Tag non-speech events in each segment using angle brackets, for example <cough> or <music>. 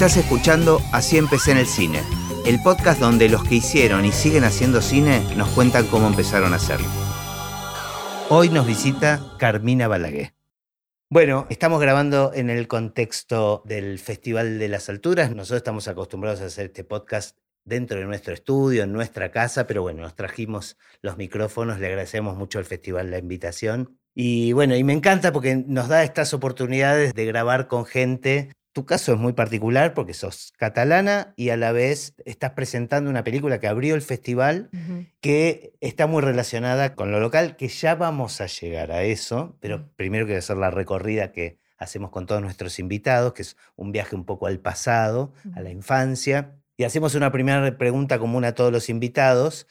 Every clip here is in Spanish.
Estás escuchando Así empecé en el cine, el podcast donde los que hicieron y siguen haciendo cine nos cuentan cómo empezaron a hacerlo. Hoy nos visita Carmina Balaguer. Bueno, estamos grabando en el contexto del Festival de las Alturas. Nosotros estamos acostumbrados a hacer este podcast dentro de nuestro estudio, en nuestra casa, pero bueno, nos trajimos los micrófonos, le agradecemos mucho al festival la invitación. Y bueno, y me encanta porque nos da estas oportunidades de grabar con gente tu caso es muy particular porque sos catalana y a la vez estás presentando una película que abrió el festival que está muy relacionada con lo local, que ya vamos a llegar a eso, pero primero quiero hacer la recorrida que hacemos con todos nuestros invitados, que es un viaje un poco al pasado, a la infancia. Y hacemos una primera pregunta común a todos los invitados,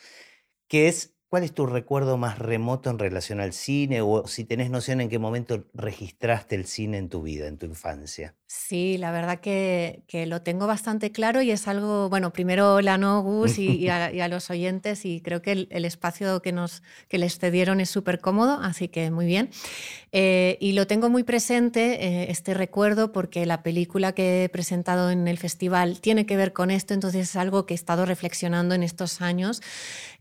que es ¿Cuál es tu recuerdo más remoto en relación al cine o si tenés noción en qué momento registraste el cine en tu vida, en tu infancia? Sí, la verdad que, lo tengo bastante claro y es algo, bueno, primero hola, ¿no, Gus? Y, <laughs> a, los oyentes y creo que el, espacio que, nos, que les cedieron es súper cómodo, así que muy bien. Eh, y lo tengo muy presente, eh, este recuerdo, porque la película que he presentado en el festival tiene que ver con esto, entonces es algo que he estado reflexionando en estos años.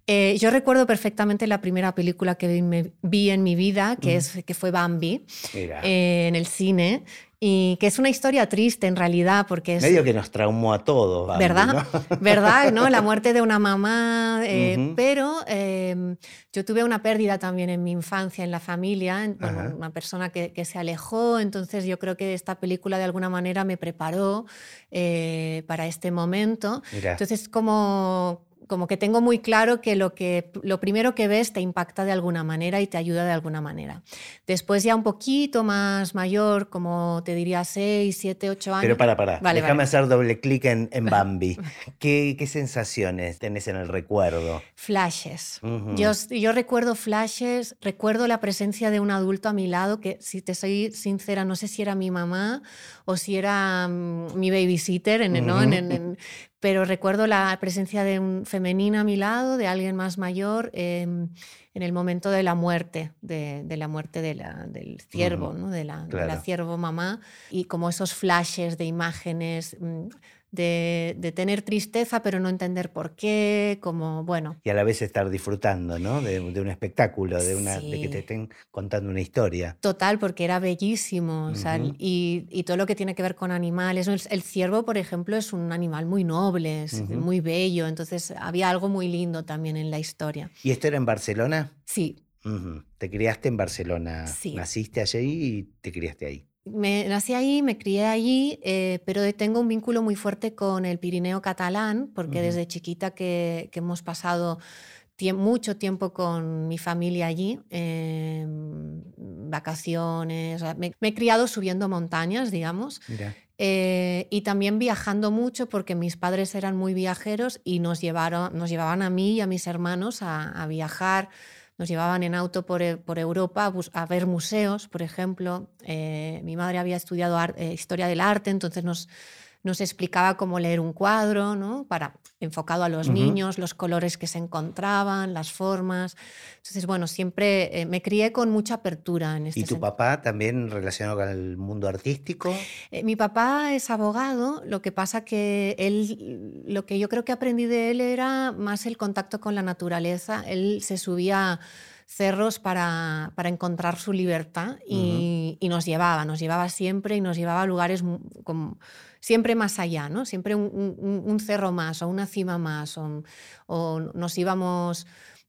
Eh, yo recuerdo perfectamente la primera película que vi, en mi vida, que, es, que fue Bambi, en el cine. Y que es una historia triste en realidad, porque es... Medio que nos traumó a todos. ¿Verdad? <laughs> ¿Verdad? ¿no? La muerte de una mamá. Eh, pero em, yo tuve una pérdida también en mi infancia, en la familia, una persona que, que, se alejó, entonces yo creo que esta película de alguna manera me preparó eh, para este momento. Entonces, como como que tengo muy claro que lo, que lo primero que ves te impacta de alguna manera y te ayuda de alguna manera. Después ya un poquito más mayor, como te diría 6, 7, 8 años. Pero para, para. Déjame hacer doble clic en, en <laughs> Bambi. ¿Qué, ¿Qué, sensaciones tenés en el recuerdo? Flashes. yo, yo recuerdo flashes, recuerdo la presencia de un adulto a mi lado que, si te soy sincera, no sé si era mi mamá o si era mm, mi babysitter, en, ¿no? en, pero recuerdo la presencia de un femenino a mi lado, de alguien más mayor, em, en el momento de la muerte, de, la muerte de la, del ciervo, ¿no? de, la, de la ciervo mamá, y como esos flashes de imágenes mm, de, tener tristeza pero no entender por qué, como bueno. Y a la vez estar disfrutando, ¿no? De, un espectáculo, de, una, de que te estén contando una historia. Total, porque era bellísimo, y, todo lo que tiene que ver con animales. El, ciervo, por ejemplo, es un animal muy noble, es muy bello, entonces había algo muy lindo también en la historia. ¿Y esto era en Barcelona? Sí. Te criaste en Barcelona. Sí. Naciste allí y te criaste ahí me nací ahí, me crié allí, eh, pero tengo un vínculo muy fuerte con el Pirineo catalán, porque desde chiquita que, hemos pasado mucho tiempo con mi familia allí, em, vacaciones, me, he criado subiendo montañas, digamos, eh, y también viajando mucho porque mis padres eran muy viajeros y nos, llevaron, nos llevaban a mí y a mis hermanos a, a viajar nos llevaban en auto por, e, Europa a, ver museos, por ejemplo. Eh, mi madre había estudiado eh, historia del arte, entonces nos, nos explicaba cómo leer un cuadro, ¿no? Para, enfocado a los niños, los colores que se encontraban, las formas. Entonces, bueno, siempre eh, me crié con mucha apertura en este ¿Y tu papá también relacionado con el mundo artístico? Eh, mi papá es abogado, lo que pasa que él, lo que yo creo que aprendí de él era más el contacto con la naturaleza. Él se subía cerros para, para encontrar su libertad y, y, nos llevaba, nos llevaba siempre y nos llevaba a lugares como siempre más allá, ¿no? Siempre un, cerro más o una cima más, o, nos íbamos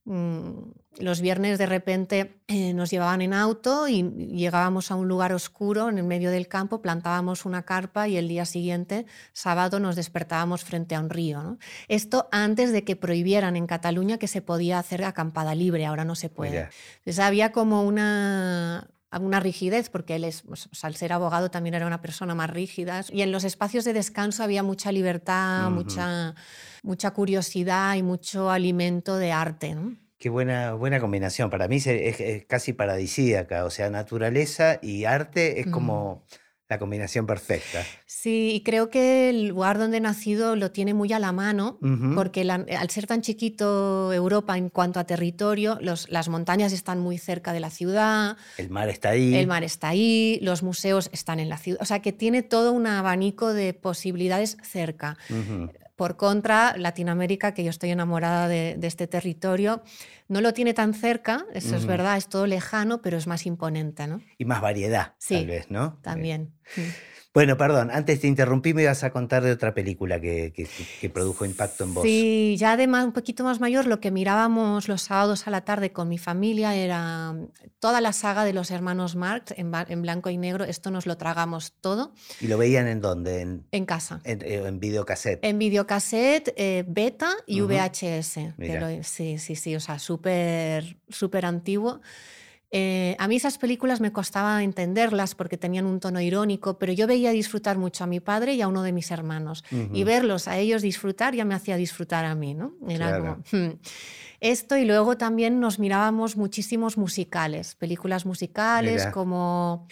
los viernes de repente eh, nos llevaban en auto y llegábamos a un lugar oscuro en el medio del campo, plantábamos una carpa y el día siguiente, sábado, nos despertábamos frente a un río. Esto antes de que prohibieran en Cataluña que se podía hacer acampada libre, ahora no se puede. Entonces había como una, una rigidez, porque él es, pues, al ser abogado también era una persona más rígida. Y en los espacios de descanso había mucha libertad, mucha, mucha curiosidad y mucho alimento de arte. Qué buena, buena combinación. Para mí es, casi paradisíaca. O sea, naturaleza y arte es como La combinación perfecta. Sí, y creo que el lugar donde he nacido lo tiene muy a la mano, porque la- al ser tan chiquito Europa en cuanto a territorio, los- las montañas están muy cerca de la ciudad, El mar está ahí. el mar está ahí, los museos están en la ciudad, o sea que tiene todo un abanico de posibilidades cerca. Por contra, Latinoamérica, que yo estoy enamorada de, de este territorio, no lo tiene tan cerca, eso es verdad, es todo lejano, pero es más imponente, ¿no? Y más variedad, Sí, tal vez, ¿no? También. Mm. Bueno, perdón, antes te interrumpí, me ibas a contar de otra película que, que- que produjo impacto en vos. Sí, ya de más, un poquito más mayor, lo que mirábamos los sábados a la tarde con mi familia era mm, toda la saga de los hermanos Marx en, en blanco y negro. Esto nos lo tragamos todo ¿Y lo veían en dónde? En, en casa. en, eh, en videocassette. En videocassette, eh, beta y Ujú. VHS. que Mira. lo- sí, sí, sí, o sea, súper súper antiguo. Eh, a mí esas películas me costaba entenderlas porque tenían un tono irónico, pero yo veía disfrutar mucho a mi padre y a uno de mis hermanos. Y verlos a ellos disfrutar ya me hacía disfrutar a mí, ¿no? Era Claro. como, hmm. Esto y luego también nos mirábamos muchísimos musicales, películas musicales Mira. como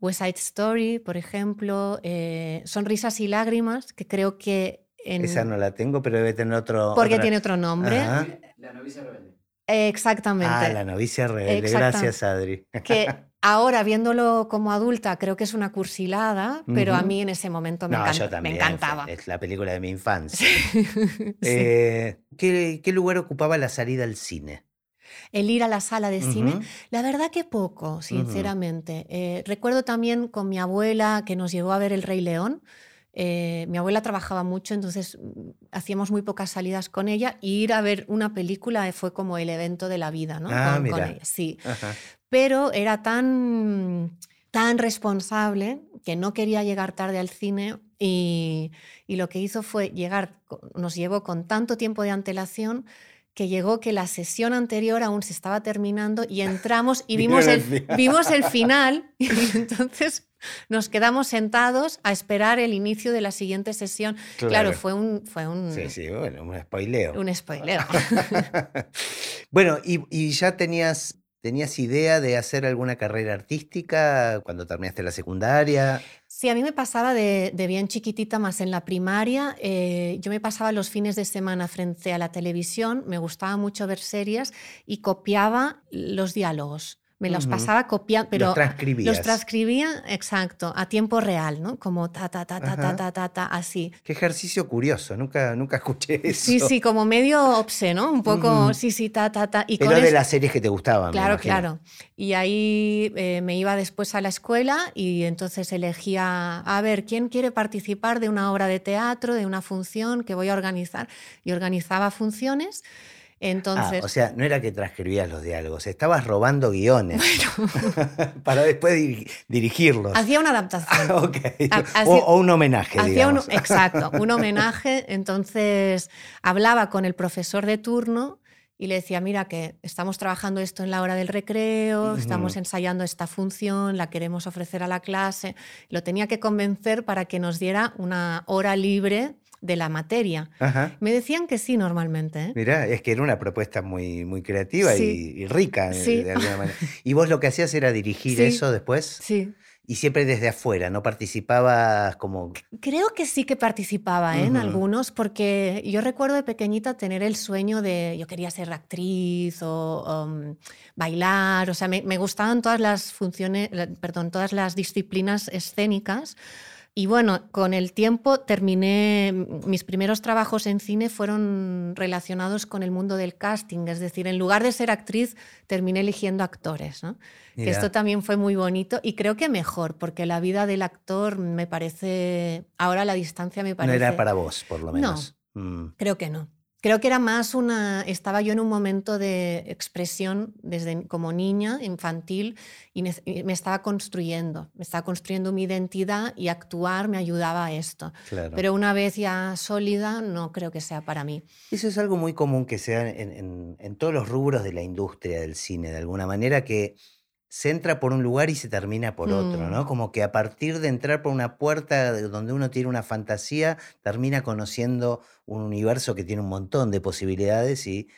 West Side Story, por ejemplo, eh, Sonrisas y Lágrimas, que creo que en... Esa no la tengo, pero debe tener otro. porque otra- tiene otro nombre. Ajá. La novicia rebelde. Exactamente. Ah, la novicia rebelde. Gracias, Adri. Que ahora, viéndolo como adulta, creo que es una cursilada, pero a mí en ese momento me, No, encanta- yo me también. encantaba. Es la película de mi infancia. <laughs> Sí. Eh, ¿qué, qué lugar ocupaba la salida al cine? El ir a la sala de cine, la verdad que poco, sinceramente. Eh, recuerdo también con mi abuela que nos llevó a ver El Rey León. Eh, mi abuela trabajaba mucho, entonces hacíamos muy pocas salidas con ella y ir a ver una película fue como el evento de la vida, ¿no? Ah, Con- con mira. ella, Sí, Ajá. pero era tan, tan responsable que no quería llegar tarde al cine y, y lo que hizo fue llegar, nos llevó con tanto tiempo de antelación que llegó que la sesión anterior aún se estaba terminando y entramos y <laughs> vimos el <laughs> vimos el final y entonces nos quedamos sentados a esperar el inicio de la siguiente sesión. Claro, Claro. fue un, fue un, Sí, sí, bueno, un spoileo. un spoiler. <laughs> bueno, y, y ya tenías, tenías idea de hacer alguna carrera artística cuando terminaste la secundaria. Sí, a mí me pasaba de, de bien chiquitita, más en la primaria. eh, yo me pasaba los fines de semana frente a la televisión, me gustaba mucho ver series y copiaba los diálogos. Me los Ujú. pasaba copiando, pero Los transcribías. los transcribía, exacto, a tiempo real, ¿no? Como ta, ta, ta, ta, ta, ta, ta, ta, así. Qué ejercicio curioso, nunca, nunca escuché eso. Sí, sí, como medio obsceno, ¿no? Un poco, Ujú. sí, sí, ta, ta, ta. Y Pero de las series que te gustaban. Claro, claro. Y ahí eh, me iba después a la escuela y entonces elegía, a ver, ¿quién quiere participar de una obra de teatro, de una función que voy a organizar? Y organizaba funciones. Entonces, Ah, o sea, no era que transcribías los diálogos, estabas robando guiones <laughs> para después diri- dirigirlos. hacía una adaptación. <laughs> Ah, ok. Ha- o, hacía- o un homenaje, Hacía un, exacto, un homenaje. Entonces hablaba con el profesor de turno y le decía, mira que estamos trabajando esto en la hora del recreo, estamos ensayando esta función, la queremos ofrecer a la clase. Lo tenía que convencer para que nos diera una hora libre de la materia. Ajá. Me decían que sí normalmente. ¿eh? Mirá, es que era una propuesta muy, muy creativa Sí. y, y rica Sí. de alguna manera. ¿Y vos lo que hacías era dirigir Sí. eso después? Sí. Y siempre desde afuera, ¿no participabas como... Creo que sí que participaba ¿eh? en algunos, porque yo recuerdo de pequeñita tener el sueño de, yo quería ser actriz o um, bailar, o sea, me, me gustaban todas las funciones, perdón, todas las disciplinas escénicas. Y bueno, con el tiempo terminé, mis primeros trabajos en cine fueron relacionados con el mundo del casting, es decir, en lugar de ser actriz, terminé eligiendo actores. ¿no? Que esto también fue muy bonito y creo que mejor, porque la vida del actor me parece, ahora la distancia me No parece... era para vos, por lo No. menos. Mm. Creo que no. Creo que era más una. Estaba yo en un momento de expresión desde como niña, infantil, y, me estaba construyendo. Me estaba construyendo mi identidad y actuar me ayudaba a esto. Claro. Pero una vez ya sólida, no creo que sea para mí. Eso es algo muy común que sea en, en- en todos los rubros de la industria del cine, de alguna manera, que se entra por un lugar y se termina por otro, Mm. ¿no? Como que a partir de entrar por una puerta de donde uno tiene una fantasía, termina conociendo un universo que tiene un montón de posibilidades y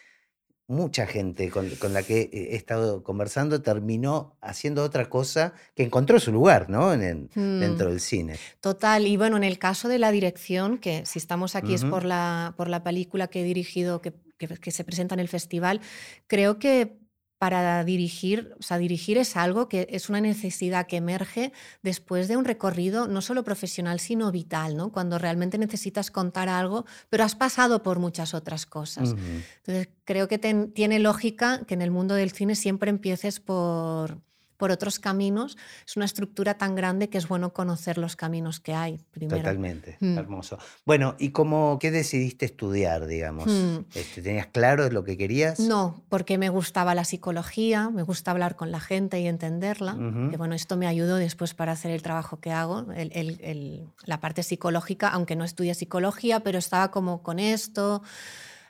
mucha gente con, la que he estado conversando terminó haciendo otra cosa que encontró su lugar, ¿no? En Mm, dentro del cine. total. Y bueno, en el caso de la dirección, que si estamos aquí es por la, por la película que he dirigido, que, que- que se presenta en el festival, creo que para dirigir, o sea, dirigir es algo que es una necesidad que emerge después de un recorrido no solo profesional, sino vital, ¿no? Cuando realmente necesitas contar algo, pero has pasado por muchas otras cosas. Entonces, creo que ten- tiene lógica que en el mundo del cine siempre empieces por, por otros caminos. Es una estructura tan grande que es bueno conocer los caminos que hay primero. Totalmente, Mm. hermoso. Bueno, ¿y cómo, qué decidiste estudiar, digamos? Mm. Este, ¿Tenías claro lo que querías? No, porque me gustaba la psicología, me gusta hablar con la gente y entenderla. Ujú. Que bueno, esto me ayudó después para hacer el trabajo que hago, el- el- el- la parte psicológica, aunque no estudié psicología, pero estaba como con esto.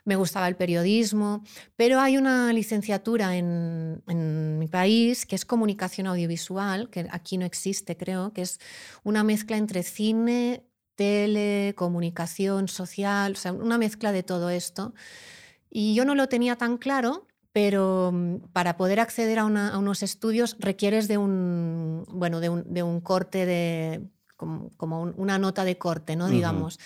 Me gustaba el periodismo, pero hay una licenciatura en, en mi país que es comunicación audiovisual, que aquí no existe, creo, que es una mezcla entre cine, tele, comunicación social, o sea, una mezcla de todo esto. Y yo no lo tenía tan claro, pero mm, para poder acceder a, una- a unos estudios requieres de un, bueno, de un, de un corte de, como, como un- una nota de corte, ¿no? Digamos.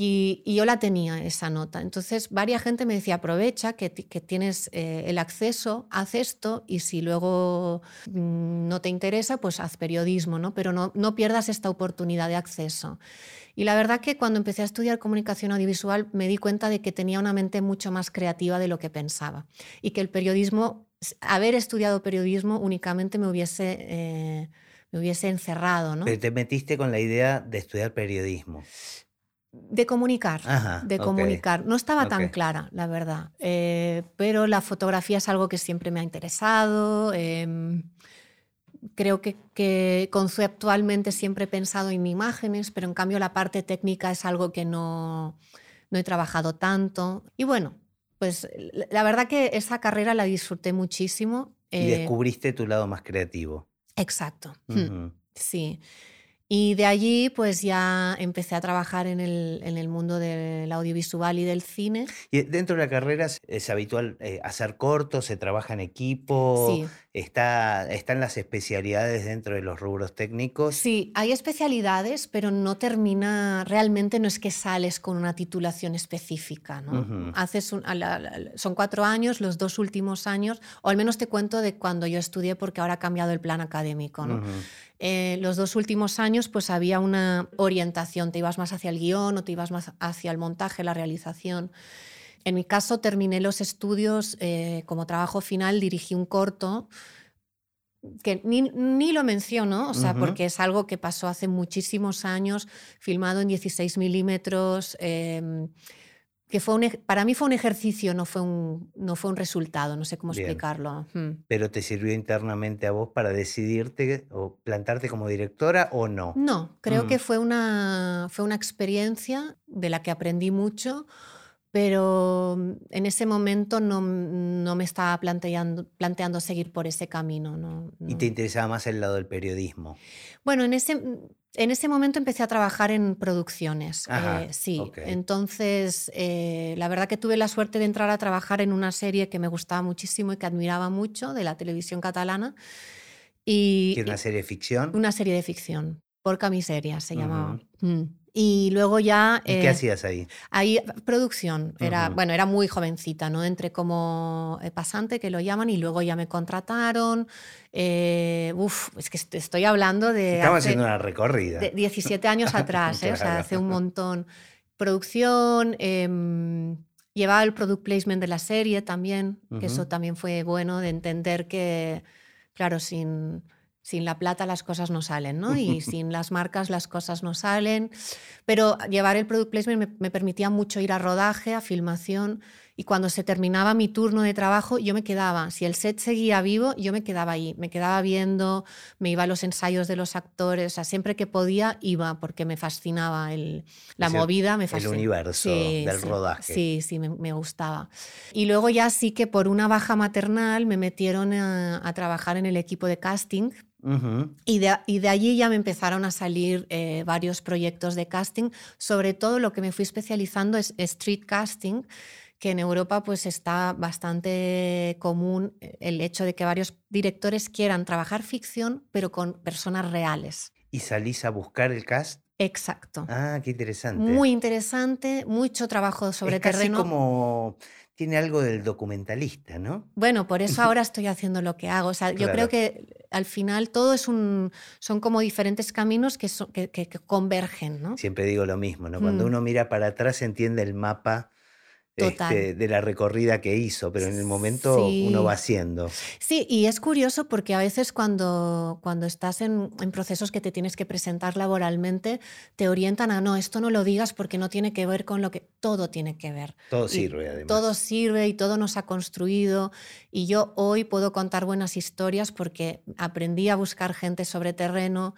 Y, yo la tenía, esa nota. Entonces, varias gente me decía, aprovecha que, que tienes eh, el acceso, haz esto y si luego mm, no te interesa, pues haz periodismo, ¿no? Pero no, no pierdas esta oportunidad de acceso. Y la verdad que cuando empecé a estudiar comunicación audiovisual me di cuenta de que tenía una mente mucho más creativa de lo que pensaba y que el periodismo, haber estudiado periodismo únicamente me hubiese, eh, me hubiese encerrado, ¿no? Pero te metiste con la idea de estudiar periodismo. De comunicar, Ajá, de comunicar. No estaba tan clara, la verdad, eh, pero la fotografía es algo que siempre me ha interesado. em, creo que, que conceptualmente siempre he pensado en imágenes, pero en cambio la parte técnica es algo que no, no he trabajado tanto. Y bueno, pues la verdad que esa carrera la disfruté muchísimo. Y eh, descubriste tu lado más creativo. exacto. Sí. Y de allí pues ya empecé a trabajar en el, en el mundo del audiovisual y del cine. Y dentro de la carrera es, habitual eh, hacer cortos, se trabaja en equipo, Sí, está, están las especialidades dentro de los rubros técnicos. sí, hay especialidades, pero no termina, realmente no es que sales con una titulación específica, ¿no? Haces un- la- son cuatro años, los dos últimos años, o al menos te cuento de cuando yo estudié porque ahora ha cambiado el plan académico. Eh, los dos últimos años pues había una orientación, te ibas más hacia el guion o te ibas más hacia el montaje, la realización. En mi caso terminé los estudios eh, como trabajo final, dirigí un corto que ni, ni lo menciono, o sea, Ujú. porque es algo que pasó hace muchísimos años, filmado en 16 milímetros, em, que fue un, para mí fue un ejercicio, no fue un, no fue un resultado, no sé cómo Bien. explicarlo. Mm. Pero te sirvió internamente a vos para decidirte o plantarte como directora o no. No, creo Mm. que fue una, fue una experiencia de la que aprendí mucho, pero mm, en ese momento no, no me estaba planteando, planteando seguir por ese camino. No, Y no. te interesaba más el lado del periodismo. Bueno, en ese, en ese momento empecé a trabajar en producciones. Ajá, eh, sí, ok. entonces eh, la verdad que tuve la suerte de entrar a trabajar en una serie que me gustaba muchísimo y que admiraba mucho de la televisión catalana. Y, ¿Que era una serie de ficción? una serie de ficción, Porca Miseria se llamaba. Ujú. Mm. Y luego ya... ¿Y eh, qué hacías ahí? Ahí, producción, era, Ujú. bueno, era muy jovencita, ¿no? Entré como eh, pasante, que lo llaman, y luego ya me contrataron. Eh, uf, es que est- estoy hablando de, Estamos haciendo una recorrida. de 17 años <laughs> atrás, ¿eh? o sea, Claro. hace un montón. Producción, em, llevaba el product placement de la serie también, que eso también fue bueno de entender que, claro, sin, sin la plata las cosas no salen, ¿no? Y <laughs> sin las marcas las cosas no salen. Pero llevar el product placement me, me permitía mucho ir a rodaje, a filmación, y cuando se terminaba mi turno de trabajo, yo me quedaba. Si el set seguía vivo, yo me quedaba ahí. Me quedaba viendo, me iba a los ensayos de los actores, o sea, siempre que podía iba, porque me fascinaba el, la el- movida, me el fascinaba. universo del rodaje. Sí, sí, me, me gustaba. Y luego ya sí que por una baja maternal me metieron a, a trabajar en el equipo de casting Y de, y de allí ya me empezaron a salir eh, varios proyectos de casting. Sobre todo lo que me fui especializando es street casting, que en Europa pues está bastante común el hecho de que varios directores quieran trabajar ficción, pero con personas reales. ¿Y salís a buscar el cast? Exacto. Ah, qué interesante. Muy interesante, mucho trabajo sobre es casi terreno. como tiene algo del documentalista, ¿no? Bueno, por eso <laughs> ahora estoy haciendo lo que hago. O sea, yo creo que al final todo es un, son como diferentes caminos que, son- que, que- que convergen, ¿no? Siempre digo lo mismo, ¿no? Cuando Mm. uno mira para atrás entiende el mapa. Este, de la recorrida que hizo, pero en el momento Sí. uno va haciendo. Sí, y es curioso porque a veces cuando, cuando estás en, en procesos que te tienes que presentar laboralmente, te orientan a no, esto no lo digas porque no tiene que ver con lo que todo tiene que ver. Todo Y sirve, además. Todo sirve y todo nos ha construido. Y yo hoy puedo contar buenas historias porque aprendí a buscar gente sobre terreno,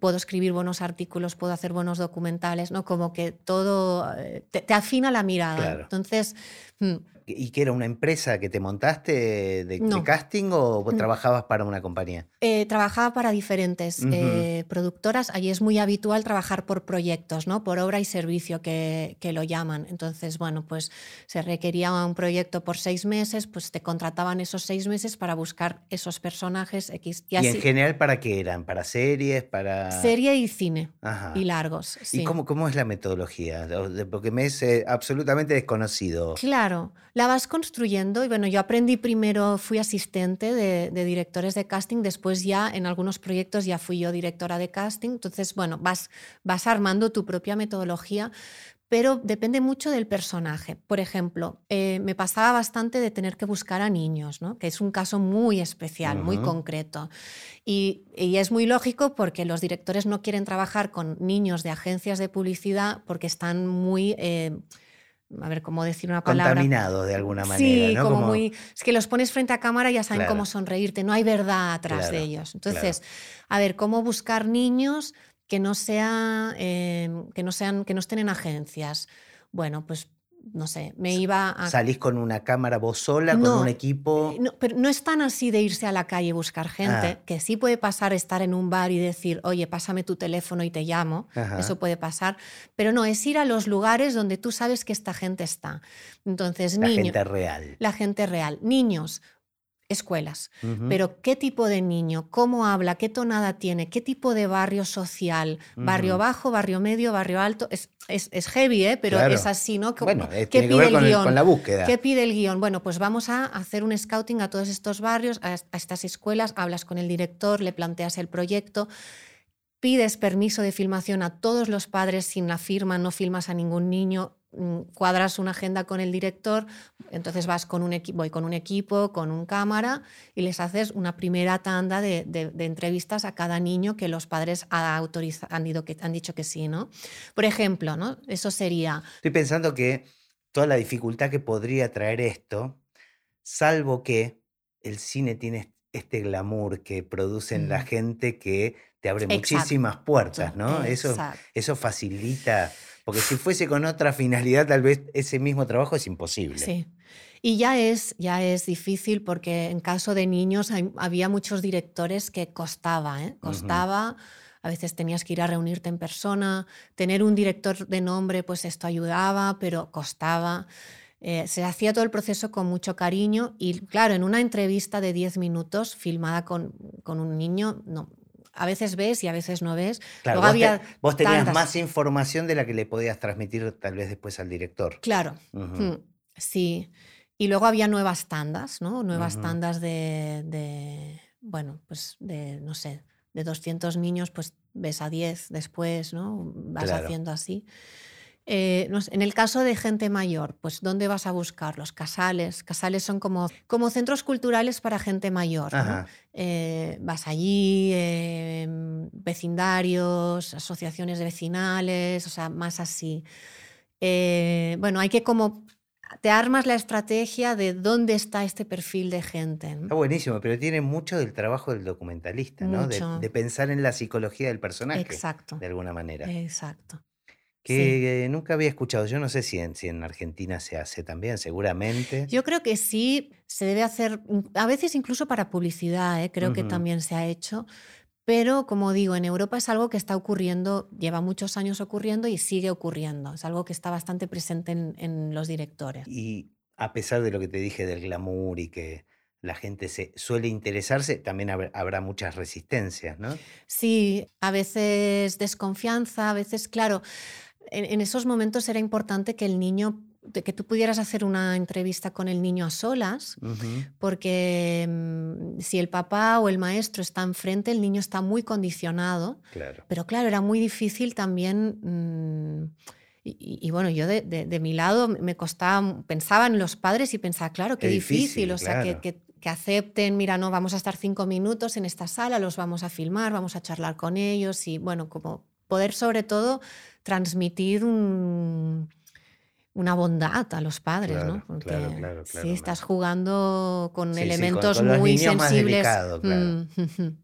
puedo escribir buenos artículos, puedo hacer buenos documentales, ¿no? Como que todo eh, te, te afina la mirada. Claro. Entonces, mm, ¿Y qué era una empresa que te montaste de, casting o No. trabajabas para una compañía? Eh, trabajaba para diferentes eh, productoras. Allí es muy habitual trabajar por proyectos, ¿no? por obra y servicio que, que lo llaman. Entonces, bueno, pues se requería un proyecto por seis meses, pues te contrataban esos seis meses para buscar esos personajes X. Y ¿Y, así, en general para qué eran? ¿Para series? ¿Para...? serie y cine Ajá. y largos. ¿Y cómo, cómo es la metodología? Porque me es eh, absolutamente desconocido. Claro, la vas construyendo y bueno, yo aprendí primero, fui asistente de, de directores de casting, después ya en algunos proyectos ya fui yo directora de casting, entonces bueno, vas, vas armando tu propia metodología, pero depende mucho del personaje. Por ejemplo, eh, me pasaba bastante de tener que buscar a niños, ¿no? que es un caso muy especial, muy concreto. Y, y es muy lógico porque los directores no quieren trabajar con niños de agencias de publicidad porque están muy... eh, a ver, ¿cómo decir una palabra? Contaminados de alguna manera, Sí, ¿no? como, muy. Es que los pones frente a cámara y ya saben Claro. cómo sonreírte, no hay verdad atrás Claro, de ellos. Entonces, a ver, ¿cómo buscar niños que no, sea, eh, que, no sean, que no estén en agencias? Bueno, pues no sé, me iba a. ¿Salís con una cámara vos sola, con un equipo? Eh, No, pero no es tan así de irse a la calle y buscar gente, Ah. que sí puede pasar estar en un bar y decir, oye, pásame tu teléfono y te llamo. Ajá. Eso puede pasar. Pero no, es ir a los lugares donde tú sabes que esta gente está. Entonces, La niños. gente real. La gente real. Niños, escuelas. Pero ¿qué tipo de niño? ¿Cómo habla? ¿Qué tonada tiene? ¿Qué tipo de barrio social? ¿Barrio bajo, barrio medio, barrio alto? Es, es, es heavy, ¿eh? pero Claro. es así, ¿no? ¿Qué- Bueno, eh, ¿Qué tiene que pide ver el con, el- guion? con la búsqueda. ¿Qué pide el guion? Bueno, pues vamos a hacer un scouting a todos estos barrios, a, a estas escuelas, hablas con el director, le planteas el proyecto, pides permiso de filmación a todos los padres sin la firma, no filmas a ningún niño, cuadras una agenda con el director, entonces vas con un equipo, voy con un equipo, con un cámara y les haces una primera tanda de, de- de entrevistas a cada niño que los padres ha han, dicho que, han dicho que sí, ¿no? Por ejemplo, ¿no? Eso sería Estoy pensando que toda la dificultad que podría traer esto, salvo que el cine tiene este glamour que produce en la Mm. gente que te abre Exacto, muchísimas puertas, ¿no? Eso, eso facilita, porque si fuese con otra finalidad, tal vez ese mismo trabajo es imposible. Sí. Y ya es, ya es difícil porque en caso de niños hay- había muchos directores que costaba, ¿eh? costaba. A veces tenías que ir a reunirte en persona, tener un director de nombre, pues esto ayudaba, pero costaba. Eh, se hacía todo el proceso con mucho cariño y claro, en una entrevista de 10 minutos filmada con, con un niño, no, a veces ves y a veces no ves. Claro, Luego vos, te- había vos tenías tantas- más información de la que le podías transmitir tal vez después al director. Claro. Mm, Sí. Y luego había nuevas tandas, ¿no? Nuevas tandas de, de, bueno, pues de, no sé, de 200 niños, pues ves a 10 después, ¿no? Vas Claro. haciendo así. Eh, no sé, en el caso de gente mayor, pues ¿dónde vas a buscar? Los casales. Casales son como, como centros culturales para gente mayor. ¿no? Eh, vas allí, eh, vecindarios, asociaciones de vecinales, o sea, más así. Eh, bueno, hay que como te armas la estrategia de dónde está este perfil de gente. ¿no? Está buenísimo, pero tiene mucho del trabajo del documentalista, ¿no? De pensar en la psicología del personaje, Exacto, de alguna manera. exacto. Que eh, nunca había escuchado. Yo no sé si en, si en Argentina se hace también, seguramente. Yo creo que sí se debe hacer, in- a veces incluso para publicidad, ¿eh? creo que Ujú. también se ha hecho, pero como digo, en Europa es algo que está ocurriendo, lleva muchos años ocurriendo y sigue ocurriendo. Es algo que está bastante presente en, en los directores. Y a pesar de lo que te dije del glamour y que la gente se suele interesarse, también habrá muchas resistencias, ¿no? Sí, a veces desconfianza, a veces, claro, en, esos momentos era importante que el niño que tú pudieras hacer una entrevista con el niño a solas, porque mm, si el papá o el maestro está enfrente, el niño está muy condicionado. Claro. Pero claro, era muy difícil también. Mm, y, bueno, yo de, mi lado me costaba, pensaba en los padres y pensaba, claro, qué, difícil, o sea, que, que, acepten, mira, no, vamos a estar cinco minutos en esta sala, los vamos a filmar, vamos a charlar con ellos y bueno, como poder sobre todo transmitir una bondad a los padres, ¿no? Porque claro, claro, si estás jugando con elementos muy sensibles. Mm, <laughs>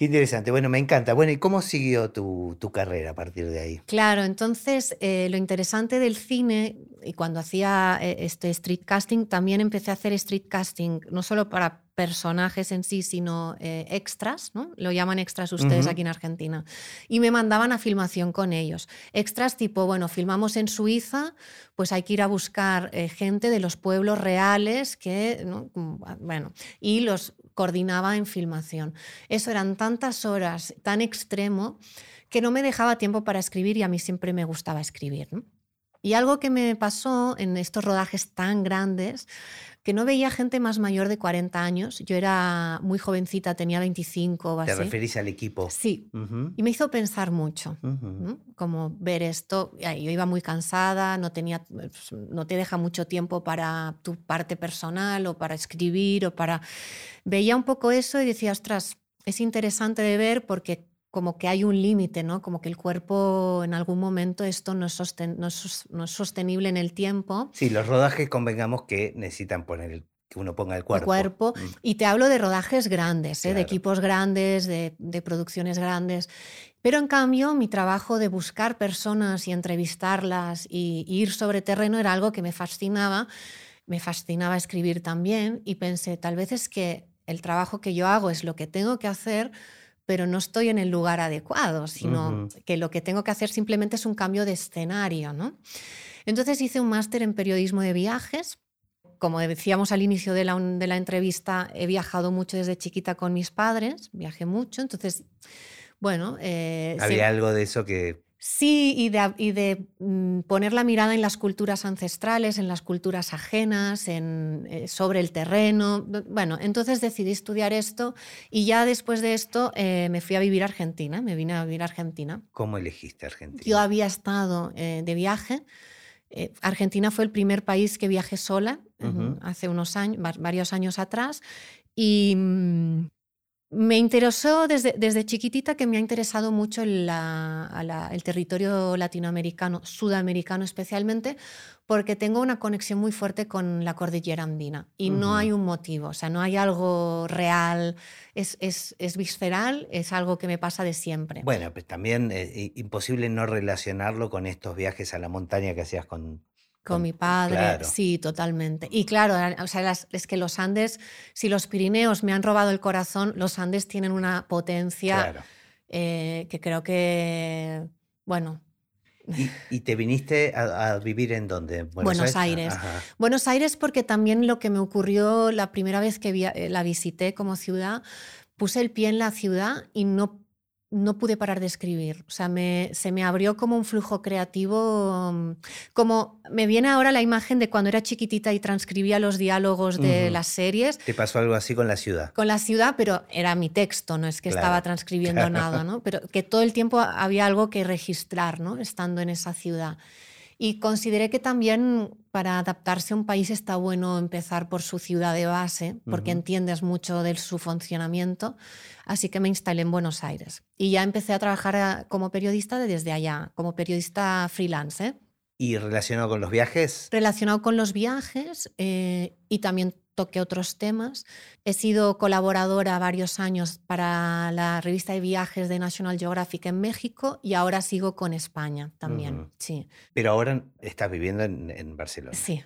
Qué interesante. Bueno, me encanta. Bueno, ¿y cómo siguió tu, carrera a partir de ahí? Claro, entonces eh, lo interesante del cine, y cuando hacía eh, este street casting, también empecé a hacer street casting, no solo para personajes en sí, sino eh, extras, ¿no? Lo llaman extras ustedes aquí en Argentina. Y me mandaban a filmación con ellos. Extras tipo, bueno, filmamos en Suiza, pues hay que ir a buscar gente de los pueblos reales que, bueno, y los coordinaba en filmación. Eso eran tantas horas, tan extremo, que no me dejaba tiempo para escribir y a mí siempre me gustaba escribir. Y algo que me pasó en estos rodajes tan grandes que no veía gente más mayor de 40 años. Yo era muy jovencita, tenía 25 o así. ¿Te referís al equipo? Sí. Y me hizo pensar mucho, como ver esto. Yo iba muy cansada, no, tenía, pues, no te deja mucho tiempo para tu parte personal o para escribir o para... Veía un poco eso y decía, ostras, es interesante de ver porque como que hay un límite, ¿no? Como que el cuerpo en algún momento esto no es, no, es, sostenible en el tiempo. Sí, los rodajes convengamos que necesitan poner que uno ponga el cuerpo. cuerpo. Mm. Y te hablo de rodajes grandes, ¿eh? de equipos grandes, de, producciones grandes. Pero en cambio, mi trabajo de buscar personas y entrevistarlas y, y ir sobre terreno era algo que me fascinaba. Me fascinaba escribir también y pensé, tal vez es que el trabajo que yo hago es lo que tengo que hacer pero no estoy en el lugar adecuado, sino que lo que tengo que hacer simplemente es un cambio de escenario. ¿no? Entonces hice un máster en periodismo de viajes. Como decíamos al inicio de la, de la entrevista, he viajado mucho desde chiquita con mis padres, viajé mucho, entonces, bueno... Eh, Había algo de eso que Sí, y de, mm, poner la mirada en las culturas ancestrales, en las culturas ajenas, en, eh, sobre el terreno. Bueno, entonces decidí estudiar esto y ya después de esto eh, me fui a vivir a Argentina, me vine a vivir a Argentina. ¿Cómo elegiste Argentina? Yo había estado eh, de viaje. Argentina fue el primer país que viajé sola hace unos años, varios años atrás. Y mm, me interesó desde, desde, chiquitita que me ha interesado mucho el, el, territorio latinoamericano, sudamericano especialmente, porque tengo una conexión muy fuerte con la cordillera andina y no hay un motivo, o sea, no hay algo real, es, es, es visceral, es algo que me pasa de siempre. Bueno, pues también es eh, imposible no relacionarlo con estos viajes a la montaña que hacías con, con mi padre, sí, totalmente. Y claro, o sea, es que los Andes, si los Pirineos me han robado el corazón, los Andes tienen una potencia eh, que creo que, bueno. ¿Y, te viniste a, vivir en dónde? Buenos, Aires. Buenos Aires porque también lo que me ocurrió la primera vez que eh, la visité como ciudad, puse el pie en la ciudad y no no pude parar de escribir. O sea, me, se me abrió como un flujo creativo, mm, como me viene ahora la imagen de cuando era chiquitita y transcribía los diálogos de las series. ¿Te pasó algo así con la ciudad? Con la ciudad, pero era mi texto, no es que estaba transcribiendo nada, ¿no? Pero que todo el tiempo había algo que registrar, ¿no? Estando en esa ciudad. Y consideré que también para adaptarse a un país está bueno empezar por su ciudad de base, porque entiendes mucho de su funcionamiento. Así que me instalé en Buenos Aires. Y ya empecé a trabajar como periodista desde allá, como periodista freelance. ¿eh? ¿Y relacionado con los viajes? Relacionado con los viajes eh, y también toqué otros temas. He sido colaboradora varios años para la revista de viajes de National Geographic en México y ahora sigo con España también. sí. Pero ahora estás viviendo en, Barcelona. Sí.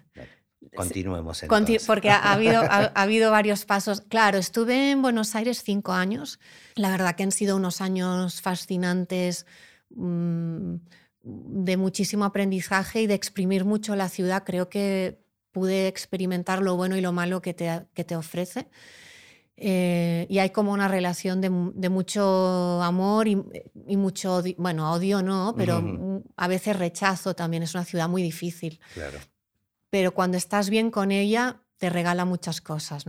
Continuemos entonces. porque ha habido, <laughs> ha, habido varios pasos. Claro, estuve en Buenos Aires cinco años. La verdad que han sido unos años fascinantes. Mm, de muchísimo aprendizaje y de exprimir mucho la ciudad. Creo que pude experimentar lo bueno y lo malo que te, que te ofrece. Eh, y hay como una relación de, mucho amor y, mucho, odio, bueno, odio no, pero a veces rechazo también. Es una ciudad muy difícil. Claro. Pero cuando estás bien con ella, te regala muchas cosas.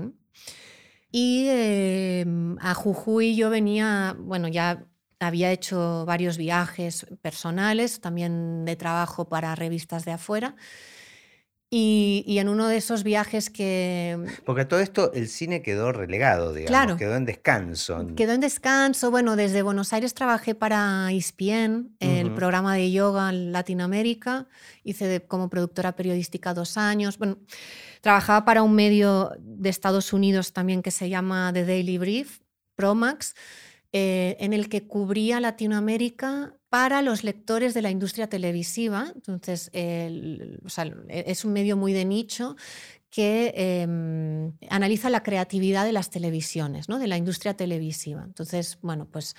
Y em, a Jujuy yo venía, bueno, ya había hecho varios viajes personales, también de trabajo para revistas de afuera. Y, en uno de esos viajes que... Porque todo esto el cine quedó relegado, digamos, claro, quedó en descanso. Quedó en descanso. Bueno, desde Buenos Aires trabajé para ISPIEN, el programa de yoga en Latinoamérica. Hice como productora periodística dos años. Bueno, trabajaba para un medio de Estados Unidos también que se llama The Daily Brief, Promax, eh, en el que cubría Latinoamérica para los lectores de la industria televisiva. Entonces, es un medio muy de nicho que em, analiza la creatividad de las televisiones, ¿no? de la industria televisiva. Entonces, bueno, pues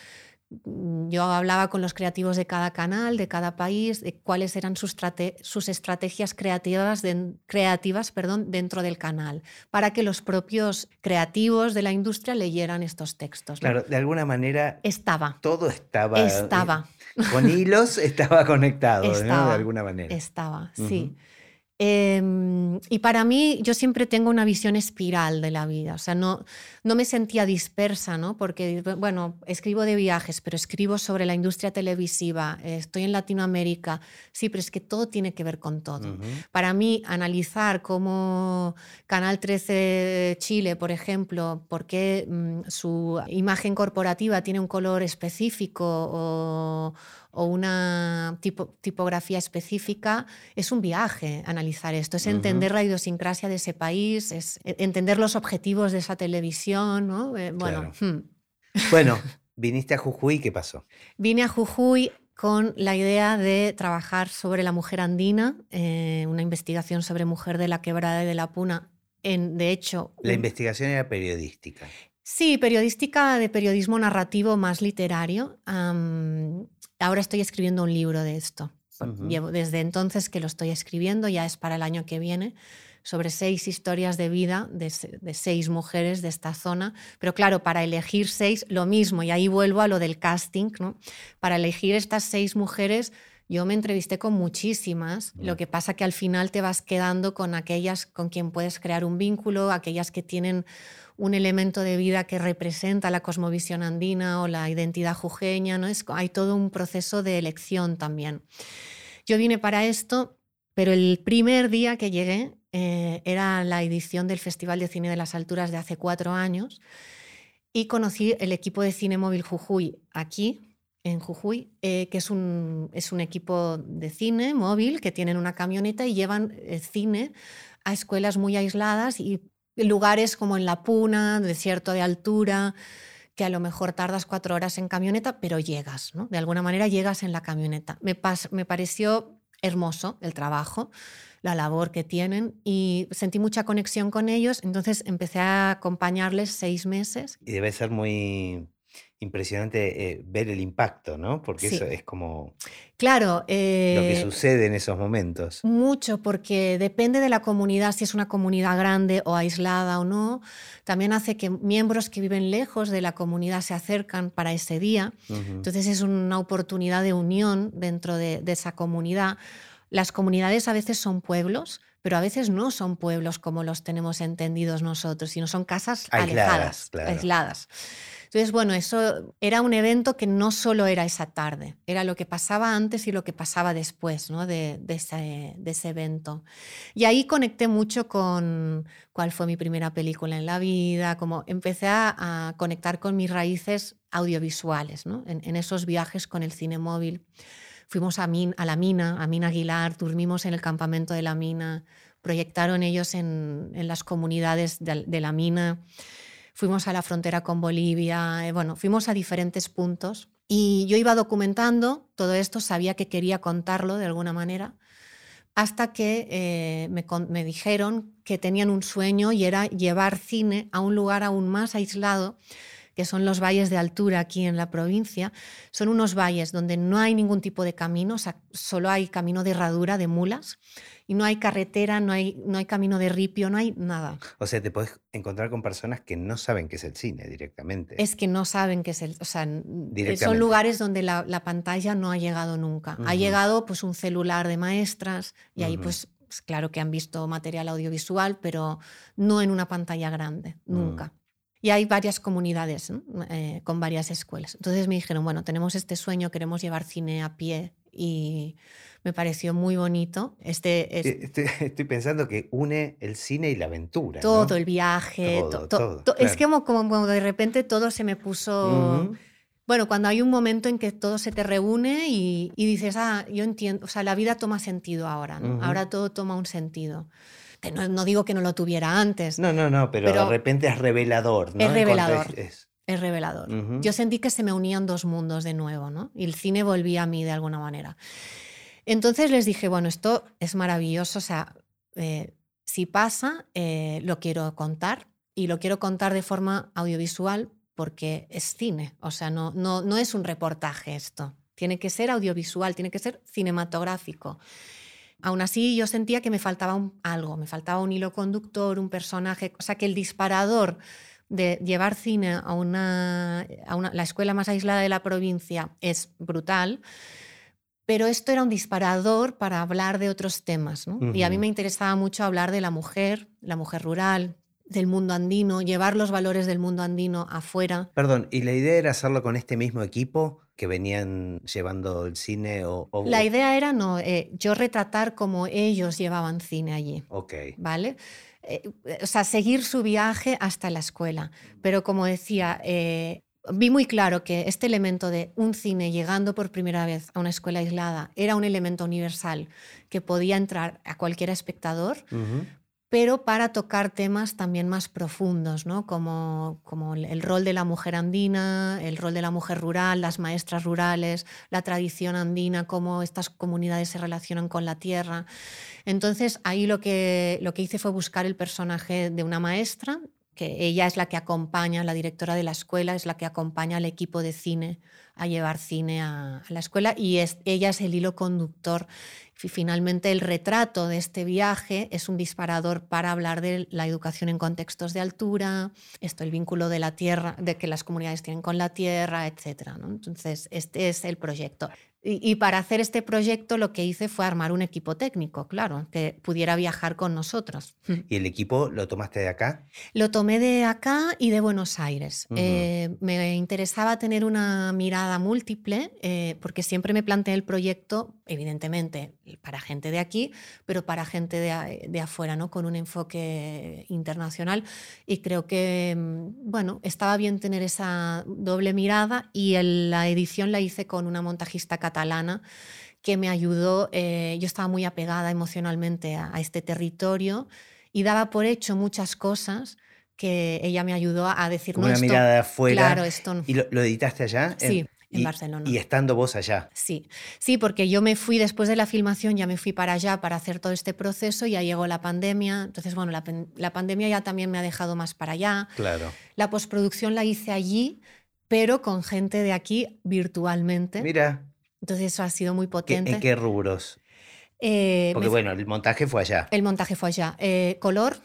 yo hablaba con los creativos de cada canal, de cada país, de cuáles eran sus, sus estrategias creativas, creativas perdón, dentro del canal, para que los propios creativos de la industria leyeran estos textos. Claro, de alguna manera. Estaba. Todo estaba. Estaba. con hilos <laughs> estaba conectado, De alguna manera. Estaba, sí. Em, y para mí, yo siempre tengo una visión espiral de la vida, o sea, no, no me sentía dispersa, ¿no? Porque, bueno, escribo de viajes, pero escribo sobre la industria televisiva, estoy en Latinoamérica, sí, pero es que todo tiene que ver con todo. Para mí, analizar cómo Canal 13 Chile, por ejemplo, por qué mm, su imagen corporativa tiene un color específico o o una tipografía específica, es un viaje analizar esto, es entender la idiosincrasia de ese país, es e, entender los objetivos de esa televisión, ¿no? Eh, bueno, hmm. <laughs> bueno, viniste a Jujuy, ¿qué pasó? Vine a Jujuy con la idea de trabajar sobre la mujer andina, eh, una investigación sobre mujer de la quebrada y de la puna. En, de hecho... La investigación era periodística. Sí, periodística de periodismo narrativo más literario. Ahora estoy escribiendo un libro de esto. Llevo desde entonces que lo estoy escribiendo, ya es para el año que viene, sobre seis historias de vida de, seis mujeres de esta zona. Pero claro, para elegir seis, lo mismo, y ahí vuelvo a lo del casting, ¿no? Para elegir estas seis mujeres, yo me entrevisté con muchísimas, lo que pasa que al final te vas quedando con aquellas con quien puedes crear un vínculo, aquellas que tienen un elemento de vida que representa la cosmovisión andina o la identidad jujeña, ¿no? Es, hay todo un proceso de elección también. Yo vine para esto, pero el primer día que llegué eh, era la edición del Festival de Cine de las Alturas de hace cuatro años y conocí el equipo de Cine Móvil Jujuy aquí, en Jujuy, eh, que es un, es un equipo de cine móvil que tienen una camioneta y llevan eh, cine a escuelas muy aisladas y lugares como en La Puna, desierto de altura, que a lo mejor tardas cuatro horas en camioneta, pero llegas, ¿no? De alguna manera llegas en la camioneta. Me, me pareció hermoso el trabajo, la labor que tienen y sentí mucha conexión con ellos, entonces empecé a acompañarles seis meses. Y debe ser muy impresionante eh, ver el impacto, ¿no? Porque eso es como claro, lo que eh, sucede en esos momentos. Mucho, porque depende de la comunidad, si es una comunidad grande o aislada o no. También hace que miembros que viven lejos de la comunidad se acercan para ese día. Entonces es una oportunidad de unión dentro de, esa comunidad. Las comunidades a veces son pueblos, pero a veces no son pueblos como los tenemos entendidos nosotros, sino son casas alejadas, aisladas. Entonces, bueno, eso era un evento que no solo era esa tarde, era lo que pasaba antes y lo que pasaba después ¿no? de, ese, evento. Y ahí conecté mucho con cuál fue mi primera película en la vida, como empecé a, conectar con mis raíces audiovisuales, ¿no? en, esos viajes con el cine móvil. Fuimos a, la mina, a Mina Aguilar, dormimos en el campamento de la mina, proyectaron ellos en, las comunidades de la mina fuimos a la frontera con Bolivia, eh, bueno, fuimos a diferentes puntos. Y yo iba documentando todo esto, sabía que quería contarlo de alguna manera, hasta que eh, me, me, dijeron que tenían un sueño y era llevar cine a un lugar aún más aislado que son los valles de altura aquí en la provincia. Son unos valles donde no hay ningún tipo de camino, o sea, solo hay camino de herradura de mulas y no hay carretera, no hay, no hay camino de ripio, no hay nada. O sea, te puedes encontrar con personas que no saben qué es el cine directamente. Es que no saben qué es el... O sea, eh, son lugares donde la, pantalla no ha llegado nunca. Ha llegado pues un celular de maestras y ahí pues, pues, claro que han visto material audiovisual, pero no en una pantalla grande, mm. nunca. Y hay varias comunidades eh, con varias escuelas. Entonces me dijeron, bueno, tenemos este sueño, queremos llevar cine a pie y me pareció muy bonito. Este, eh, <laughs> estoy, pensando que une el cine y la aventura. Todo, el viaje, todo. Es como, como, de repente todo se me puso... Bueno, cuando hay un momento en que todo se te reúne y, dices, ah, yo entiendo, o sea, la vida toma sentido ahora, Ahora todo toma un sentido. Que no, digo que no lo tuviera antes. No, no, no, pero, de repente es revelador, ¿no? Es revelador. Es, revelador. Yo sentí que se me unían dos mundos de nuevo, ¿no? Y el cine volvía a mí de alguna manera. Entonces les dije, bueno, esto es maravilloso, o sea, eh, si pasa, eh, lo quiero contar y lo quiero contar de forma audiovisual porque es cine, o sea, no, no, no es un reportaje esto, tiene que ser audiovisual, tiene que ser cinematográfico. Aún así, yo sentía que me faltaba algo, me faltaba un hilo conductor, un personaje, o sea, que el disparador de llevar cine a, una, a la escuela más aislada de la provincia es brutal, pero esto era un disparador para hablar de otros temas. Y a mí me interesaba mucho hablar de la mujer, la mujer rural, del mundo andino, llevar los valores del mundo andino afuera. Perdón, ¿y la idea era hacerlo con este mismo equipo que venían llevando el cine? O, La idea era no, eh, yo retratar cómo ellos llevaban cine allí. Ok. ¿Vale? Eh, o sea, seguir su viaje hasta la escuela. Pero como decía, eh, vi muy claro que este elemento de un cine llegando por primera vez a una escuela aislada era un elemento universal que podía entrar a cualquier espectador, pero para tocar temas también más profundos, ¿no? como, como el rol de la mujer andina, el rol de la mujer rural, las maestras rurales, la tradición andina, cómo estas comunidades se relacionan con la tierra. Entonces ahí lo que, lo que hice fue buscar el personaje de una maestra que ella es la que acompaña, la directora de la escuela, es la que acompaña al equipo de cine a llevar cine a, la escuela y es, ella es el hilo conductor. finalmente el retrato de este viaje es un disparador para hablar de la educación en contextos de altura, esto, el vínculo de la tierra, de que las comunidades tienen con la tierra, etc. Entonces, este es el proyecto. Y, para hacer este proyecto lo que hice fue armar un equipo técnico, claro, que pudiera viajar con nosotros. <laughs> ¿Y el equipo lo tomaste de acá? Lo tomé de acá y de Buenos Aires. Eh, me interesaba tener una mirada múltiple, eh, porque siempre me planteé el proyecto, evidentemente, para gente de aquí, pero para gente de, de afuera, ¿no? con un enfoque internacional. Y creo que, mm, bueno, estaba bien tener esa doble mirada y la edición la hice con una montajista catalana catalana que me ayudó, eh, yo estaba muy apegada emocionalmente a, este territorio y daba por hecho muchas cosas que ella me ayudó a decir, no, una mirada de afuera. Claro, esto ¿Y lo, editaste allá? Sí. En, Barcelona. Y estando vos allá. Sí, sí, porque yo me fui después de la filmación, ya me fui para allá para hacer todo este proceso, ya llegó la pandemia, entonces bueno, la, la pandemia ya también me ha dejado más para allá. Claro. La postproducción la hice allí, pero con gente de aquí virtualmente. Mira. Entonces eso ha sido muy potente. ¿En qué rubros? Eh, Porque bueno, el montaje fue allá. El montaje fue allá. Eh, color,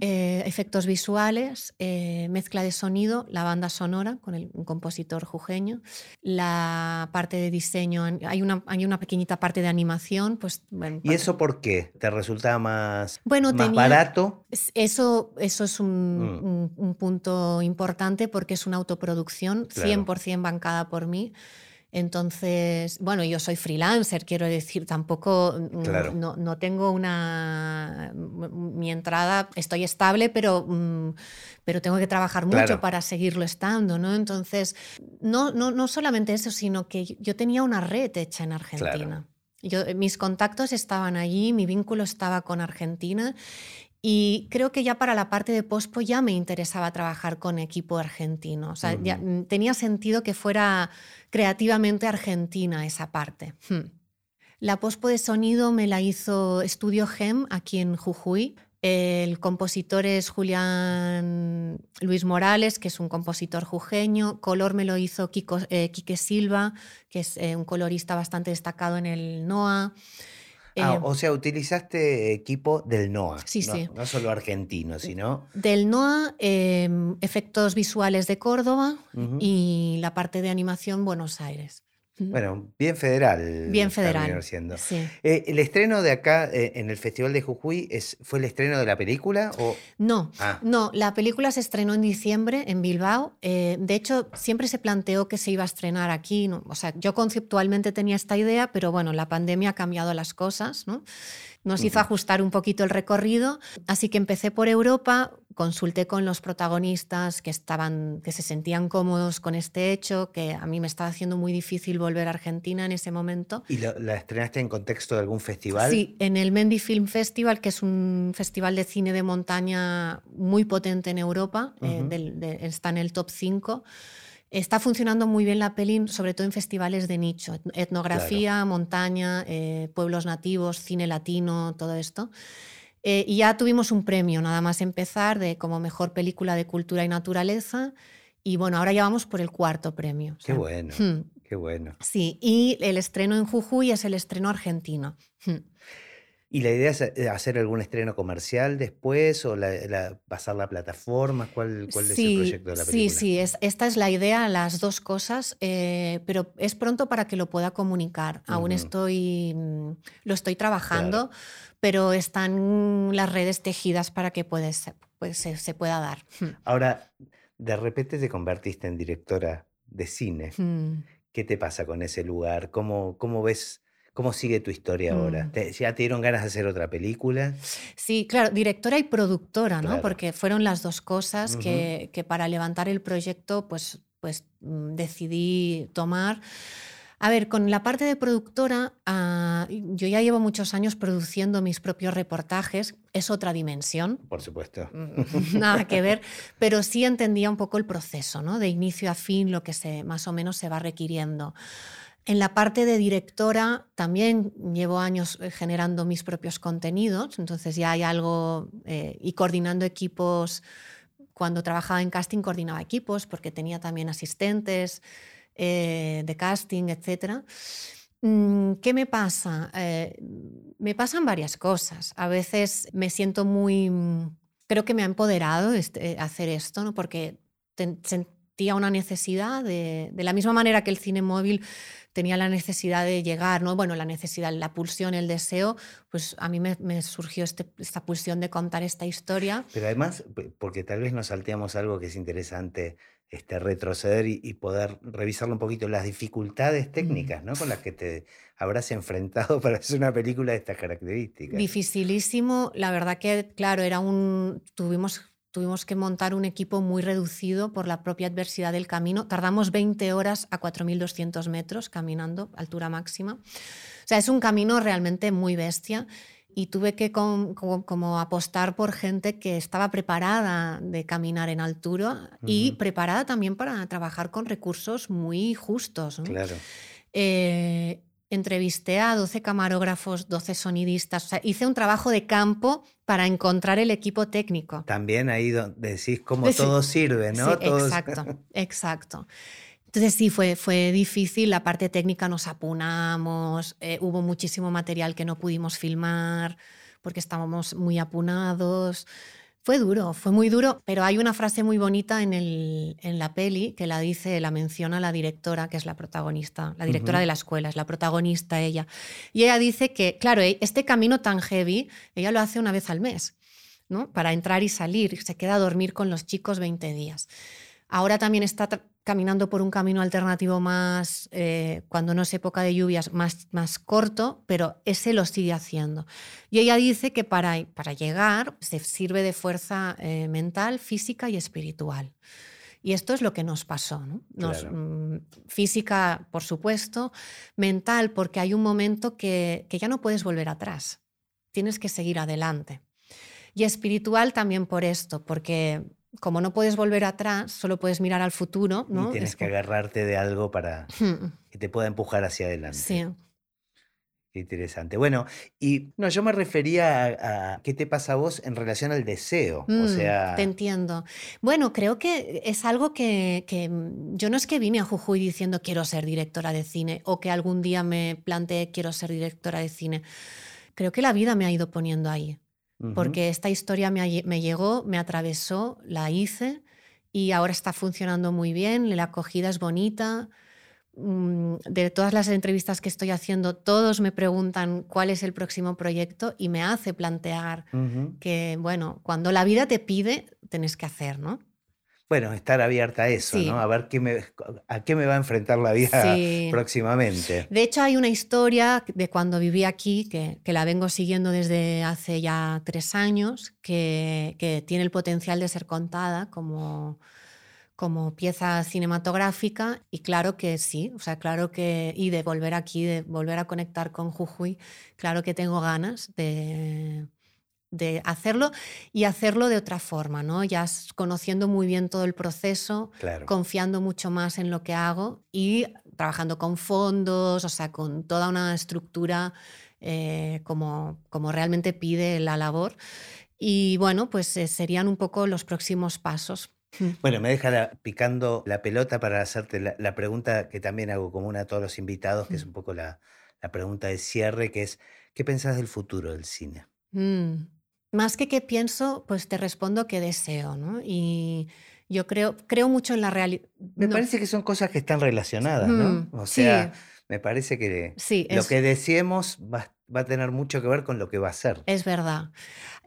eh, efectos visuales, mezcla de sonido, la banda sonora con el, un compositor jujeño, la parte de diseño, hay una, hay una pequeñita parte de animación. Pues, ¿Y eso por qué? ¿Te resulta más, bueno, más barato? Eso, eso es un, mm. un, punto importante porque es una autoproducción 100% bancada por mí. Entonces, bueno, yo soy freelancer, quiero decir, tampoco, mm, no, tengo una, mi entrada, estoy estable, pero, mm, pero tengo que trabajar mucho para seguirlo estando, ¿no? Entonces, no, no, no solamente eso, sino que yo tenía una red hecha en Argentina. Yo, mis contactos estaban allí, mi vínculo estaba con Argentina y creo que ya para la parte de pospo ya me interesaba trabajar con equipo argentino. O sea, ya, mm, tenía sentido que fuera creativamente argentina esa parte. Hmm. La pospo de sonido me la hizo Estudio Gem aquí en Jujuy. El compositor es Julián Luis Morales, que es un compositor jujeño. Color me lo hizo Kiko, eh, Quique Silva, que es eh, un colorista bastante destacado en el NOA. Ah, Eh, o sea, utilizaste equipo del NOA. Sí, no, sí. No solo argentino, sino. del NOA, eh, efectos visuales de Córdoba y la parte de animación Buenos Aires. Bueno, bien federal. Bien federal. siendo. Sí. Eh, ¿El estreno de acá eh, en el Festival de Jujuy es, fue el estreno de la película? O... No, Ah. no, la película se estrenó en diciembre en Bilbao. Eh, de hecho, siempre se planteó que se iba a estrenar aquí. ¿no? O sea, yo conceptualmente tenía esta idea, pero bueno, la pandemia ha cambiado las cosas, ¿no? Nos hizo ajustar un poquito el recorrido, así que empecé por Europa, consulté con los protagonistas que estaban, que se sentían cómodos con este hecho, que a mí me estaba haciendo muy difícil volver a Argentina en ese momento. ¿Y lo- la estrenaste en contexto de algún festival? Sí, en el Mendy Film Festival, que es un festival de cine de montaña muy potente en Europa, eh, Ujú. del- de- está en el top 5. Está funcionando muy bien la peli, sobre todo en festivales de nicho, et- etnografía, montaña, eh, pueblos nativos, cine latino, todo esto. Eh, y ya tuvimos un premio, nada más empezar, de como mejor película de cultura y naturaleza. Y bueno, ahora ya vamos por el cuarto premio. o Qué sea, bueno, hmm, qué bueno. Sí, y el estreno en Jujuy es el estreno argentino. Hmm. ¿Y la idea es eh, hacer algún estreno comercial después o la, la- pasar la plataforma? ¿Cuál, cuál es el Sí, proyecto de la sí, película? sí, es, esta es la idea, las dos cosas, eh, pero es pronto para que lo pueda comunicar. Aún estoy, mm, lo estoy trabajando, pero están las redes tejidas para que puede ser- pues, se, se pueda dar. Hmm. Ahora, de repente te convertiste en directora de cine. Hmm. ¿Qué te pasa con ese lugar? ¿Cómo, cómo ves, cómo sigue tu historia ahora? Mm. ¿Te- ¿Ya te dieron ganas de hacer otra película? Sí, claro, directora y productora, ¿no? Claro. Porque fueron las dos cosas Ujú. que, que para levantar el proyecto, pues, pues mm, decidí tomar. A ver, con la parte de productora, ah, yo ya llevo muchos años produciendo mis propios reportajes, es otra dimensión, Por supuesto. mm, <laughs> nada que ver, pero sí entendía un poco el proceso, ¿no? De inicio a fin, lo que se, más o menos se va requiriendo. En la parte de directora también llevo años eh, generando mis propios contenidos, entonces ya hay algo eh, y coordinando equipos. Cuando trabajaba en casting coordinaba equipos porque tenía también asistentes eh, de casting, etc. ¿Qué me pasa? Eh, me pasan varias cosas. A veces me siento muy... mm, Creo que me ha empoderado este- hacer esto, ¿no? porque sentía una necesidad de, de la misma manera que el cine móvil tenía la necesidad de llegar, ¿no? Bueno, la necesidad, la pulsión, el deseo, pues a mí me, me surgió este- esta pulsión de contar esta historia. Pero además, porque tal vez nos salteamos algo que es interesante este, retroceder y, y poder revisarlo un poquito, las dificultades técnicas ¿no? con las que te habrás enfrentado <laughs> para hacer una película de estas características. Dificilísimo, la verdad que, claro, era un. Tuvimos, tuvimos que montar un equipo muy reducido por la propia adversidad del camino. Tardamos 20 horas a 4.200 metros caminando, altura máxima. O sea, es un camino realmente muy bestia. Y tuve que com- como, como apostar por gente que estaba preparada de caminar en altura y Ujú. preparada también para trabajar con recursos muy justos. ¿no? Claro. Eh, entrevisté a 12 camarógrafos, 12 sonidistas. O sea, hice un trabajo de campo para encontrar el equipo técnico. También ahí decís cómo Sí. todo sirve, ¿no? Sí, Todos- exacto, exacto. Entonces sí, fue, fue difícil, la parte técnica nos apunamos, eh, hubo muchísimo material que no pudimos filmar porque estábamos muy apunados. Fue duro, fue muy duro, pero hay una frase muy bonita en, el, en la peli que la dice, la menciona la directora, que es la protagonista, la directora de la escuela, es la protagonista ella. Y ella dice que, claro, e- este camino tan heavy, ella lo hace una vez al mes, ¿no? Para entrar y salir, se queda a dormir con los chicos 20 días. Ahora también está caminando por un camino alternativo más, eh, cuando no es época de lluvias, más, más corto, pero ese lo sigue haciendo. Y ella dice que para, para llegar se sirve de fuerza eh, mental, física y espiritual. Y esto es lo que nos pasó. ¿no? Nos- Claro. mm, física, por supuesto, mental, porque hay un momento que, que ya no puedes volver atrás. Tienes que seguir adelante. Y espiritual también por esto, porque como no puedes volver atrás, solo puedes mirar al futuro. ¿no? Y tienes Es que agarrarte de algo para Hmm, que te pueda empujar hacia adelante. Sí. Interesante. Bueno, y no, yo me refería a, qué te pasa a vos en relación al deseo. o Mm, sea, te entiendo. Bueno, creo que es algo que, que, mm, yo no es que vine a Jujuy diciendo quiero ser directora de cine o que algún día me planteé quiero ser directora de cine. Creo que la vida me ha ido poniendo ahí, porque esta historia me, me llegó, me atravesó, la hice y ahora está funcionando muy bien, la acogida es bonita. Mm, De todas las entrevistas que estoy haciendo, todos me preguntan cuál es el próximo proyecto y me hace plantear que, bueno, cuando la vida te pide, tenés que hacer, ¿no? Bueno, estar abierta a eso, Sí. ¿no? A ver qué me, a qué me va a enfrentar la vida Sí. próximamente. De hecho, hay una historia de cuando viví aquí, que, que la vengo siguiendo desde hace ya tres años, que, que tiene el potencial de ser contada como, como pieza cinematográfica y claro que sí, o sea, claro que, y de volver aquí, de volver a conectar con Jujuy, claro que tengo ganas de, de hacerlo y hacerlo de otra forma, ¿no? Ya conociendo muy bien todo el proceso, Claro. confiando mucho más en lo que hago y trabajando con fondos, o sea, con toda una estructura eh, como, como realmente pide la labor. Y bueno, pues eh, serían un poco los próximos pasos. Bueno, me deja la- picando la pelota para hacerte la, la pregunta que también hago común a todos los invitados, que es un poco la, la pregunta de cierre, que es, ¿qué pensás del futuro del cine? Mm. Más que qué pienso, pues te respondo que deseo, ¿no? Y yo creo, creo mucho en la realidad. Me parece que son cosas que están relacionadas, ¿no? Mm, O sí. sea, me parece que Sí, lo es- que deseemos va, va a tener mucho que ver con lo que va a ser. Es verdad.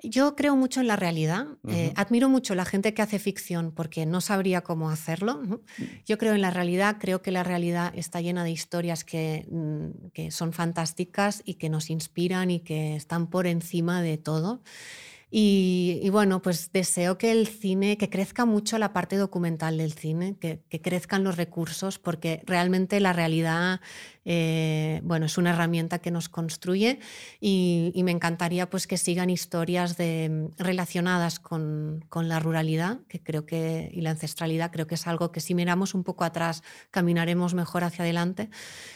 Yo creo mucho en la realidad. eh, Ujú. admiro mucho la gente que hace ficción porque no sabría cómo hacerlo. ¿no? Yo creo en la realidad, creo que la realidad está llena de historias que, mm, que son fantásticas y que nos inspiran y que están por encima de todo. Y, bueno, pues deseo que el cine, que crezca mucho la parte documental del cine, que, que crezcan los recursos, porque realmente la realidad, eh, bueno, es una herramienta que nos construye y, me encantaría pues que sigan historias de, relacionadas con, con la ruralidad, que creo que, y la ancestralidad, creo que es algo que si miramos un poco atrás caminaremos mejor hacia adelante.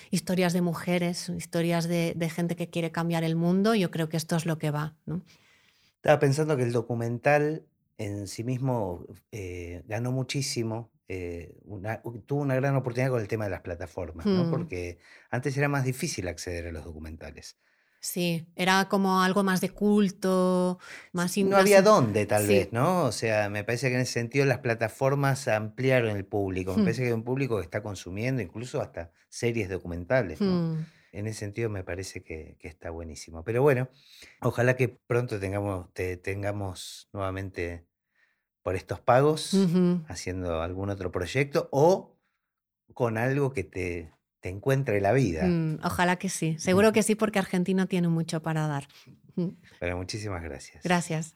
Historias de mujeres, historias de, de gente que quiere cambiar el mundo, yo creo que esto es lo que va, ¿no? Estaba pensando que el documental en sí mismo eh, ganó muchísimo, eh, una- tuvo una gran oportunidad con el tema de las plataformas, ¿no? Hmm. Porque antes era más difícil acceder a los documentales. Sí, era como algo más de culto, más... No más había dónde, tal sí. vez, ¿no? O sea, me parece que en ese sentido las plataformas ampliaron el público. Me Hmm. parece que hay un público que está consumiendo incluso hasta series documentales, ¿no? Hmm. En ese sentido me parece que, que está buenísimo. Pero bueno, ojalá que pronto tengamos, te tengamos nuevamente por estos pagos, haciendo algún otro proyecto o con algo que te, te encuentre la vida. Mm, Ojalá que sí. Seguro que sí, porque Argentina tiene mucho para dar. <laughs> Pero muchísimas gracias. Gracias.